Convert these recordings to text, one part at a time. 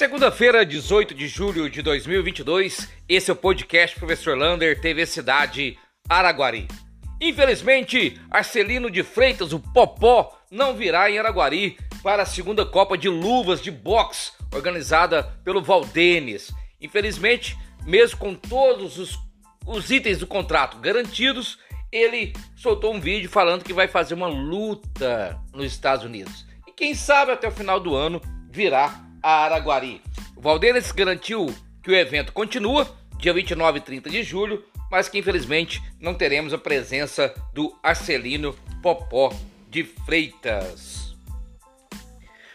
Segunda-feira, 18 de julho de 2022, esse é o podcast Professor Lander, TV Cidade Araguari. Infelizmente, Arcelino de Freitas, o Popó, não virá em Araguari para a segunda Copa de Luvas de Boxe, organizada pelo Valdenes. Infelizmente, mesmo com todos os, os itens do contrato garantidos, ele soltou um vídeo falando que vai fazer uma luta nos Estados Unidos. E quem sabe até o final do ano virá a Araguari. O garantiu que o evento continua, dia 29 e 30 de julho, mas que infelizmente não teremos a presença do Arcelino Popó de Freitas.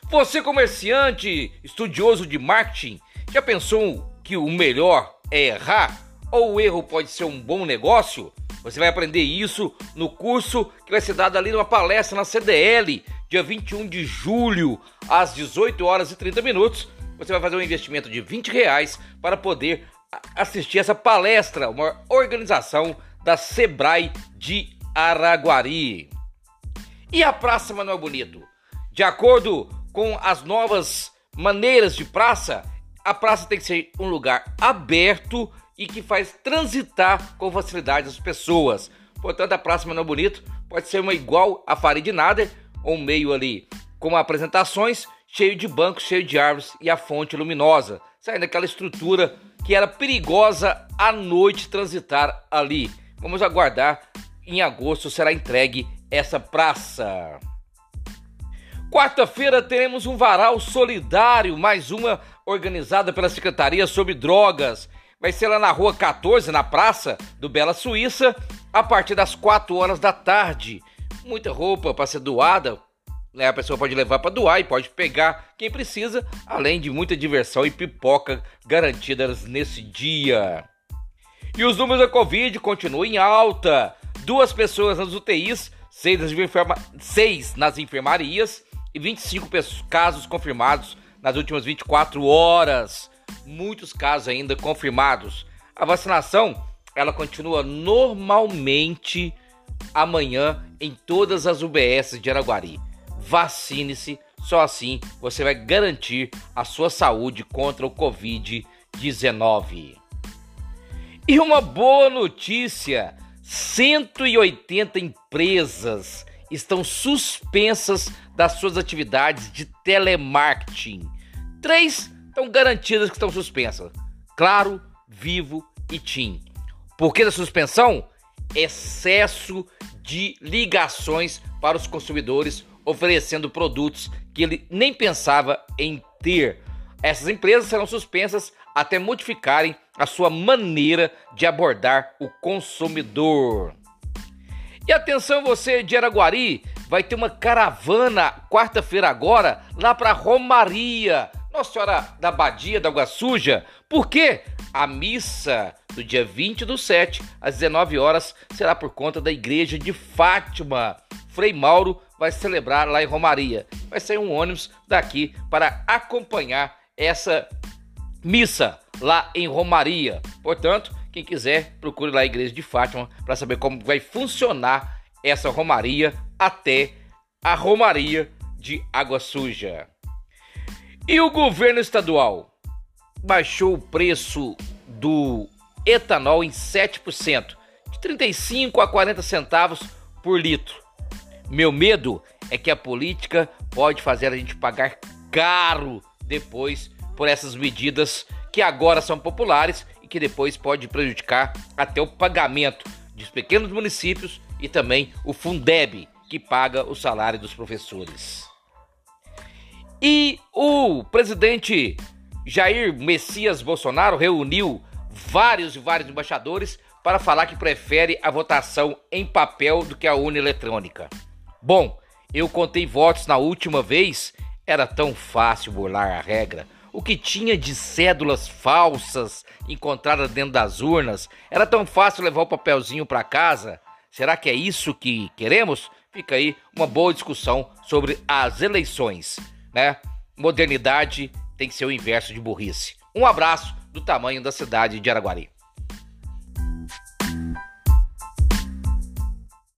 Você, comerciante, estudioso de marketing, já pensou que o melhor é errar? Ou o erro pode ser um bom negócio? Você vai aprender isso no curso que vai ser dado ali numa palestra na CDL, dia 21 de julho, às 18 horas e 30 minutos. Você vai fazer um investimento de 20 reais para poder assistir essa palestra, uma organização da Sebrae de Araguari. E a Praça Manuel Bonito? De acordo com as novas maneiras de praça, a praça tem que ser um lugar aberto e que faz transitar com facilidade as pessoas. Portanto, a Praça Manuel Bonito pode ser uma igual a Farid Nader, ou meio ali com apresentações, cheio de bancos, cheio de árvores e a fonte luminosa, saindo daquela estrutura que era perigosa à noite transitar ali. Vamos aguardar, em agosto será entregue essa praça. Quarta-feira teremos um varal solidário, mais uma organizada pela Secretaria sobre Drogas. Vai ser lá na rua 14, na praça do Bela Suíça, a partir das 4 horas da tarde. Muita roupa para ser doada, né, a pessoa pode levar para doar e pode pegar quem precisa, além de muita diversão e pipoca garantidas nesse dia. E os números da Covid continuam em alta. Duas pessoas nas UTIs, seis nas, enferma... seis nas enfermarias e 25 casos confirmados nas últimas 24 horas. Muitos casos ainda confirmados. A vacinação ela continua normalmente amanhã em todas as UBS de Araguari vacine-se, só assim você vai garantir a sua saúde contra o Covid-19. E uma boa notícia: 180 empresas estão suspensas das suas atividades de telemarketing. Três estão garantidas que estão suspensas: Claro, Vivo e TIM. Por que da suspensão? Excesso de ligações para os consumidores oferecendo produtos que ele nem pensava em ter. Essas empresas serão suspensas até modificarem a sua maneira de abordar o consumidor. E atenção você de Araguari, vai ter uma caravana quarta-feira agora lá para Romaria, Nossa Senhora da Badia da Água Suja. Por quê? A missa do dia 20 do 7 às 19 horas será por conta da igreja de Fátima. Frei Mauro vai celebrar lá em Romaria. Vai sair um ônibus daqui para acompanhar essa missa lá em Romaria. Portanto, quem quiser, procure lá a igreja de Fátima para saber como vai funcionar essa Romaria até a Romaria de Água Suja. E o governo estadual baixou o preço do etanol em 7%, de 35 a 40 centavos por litro. Meu medo é que a política pode fazer a gente pagar caro depois por essas medidas que agora são populares e que depois pode prejudicar até o pagamento dos pequenos municípios e também o Fundeb, que paga o salário dos professores. E o presidente Jair Messias Bolsonaro reuniu vários e vários embaixadores para falar que prefere a votação em papel do que a urna eletrônica. Bom, eu contei votos na última vez, era tão fácil burlar a regra. O que tinha de cédulas falsas encontradas dentro das urnas, era tão fácil levar o papelzinho para casa. Será que é isso que queremos? Fica aí uma boa discussão sobre as eleições, né? Modernidade tem que ser o inverso de burrice. Um abraço do tamanho da cidade de Araguari.